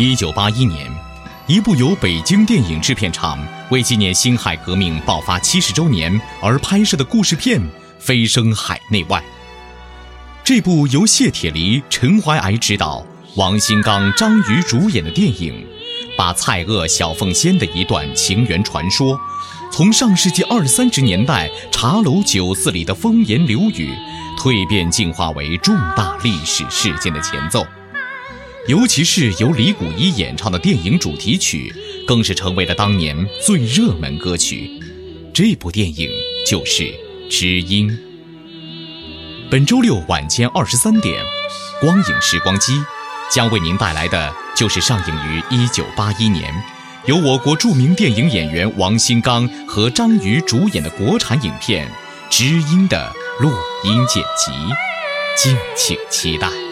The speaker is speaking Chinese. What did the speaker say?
一九八一年，一部由北京电影制片厂为纪念辛亥革命爆发七十周年而拍摄的故事片飞升海内外。这部由谢铁骊、陈怀哀执导、王新刚、张瑜主演的电影，把蔡锷、小凤仙的一段情缘传说，从上世纪二三十年代茶楼酒肆里的风言流语，蜕变进化为重大历史事件的前奏。尤其是由李谷一演唱的电影主题曲，更是成为了当年最热门歌曲。这部电影就是《知音》。本周六晚间二十三点，光影时光机将为您带来的就是上映于一九八一年，由我国著名电影演员王新刚和张瑜主演的国产影片《知音》的录音剪辑，敬请期待。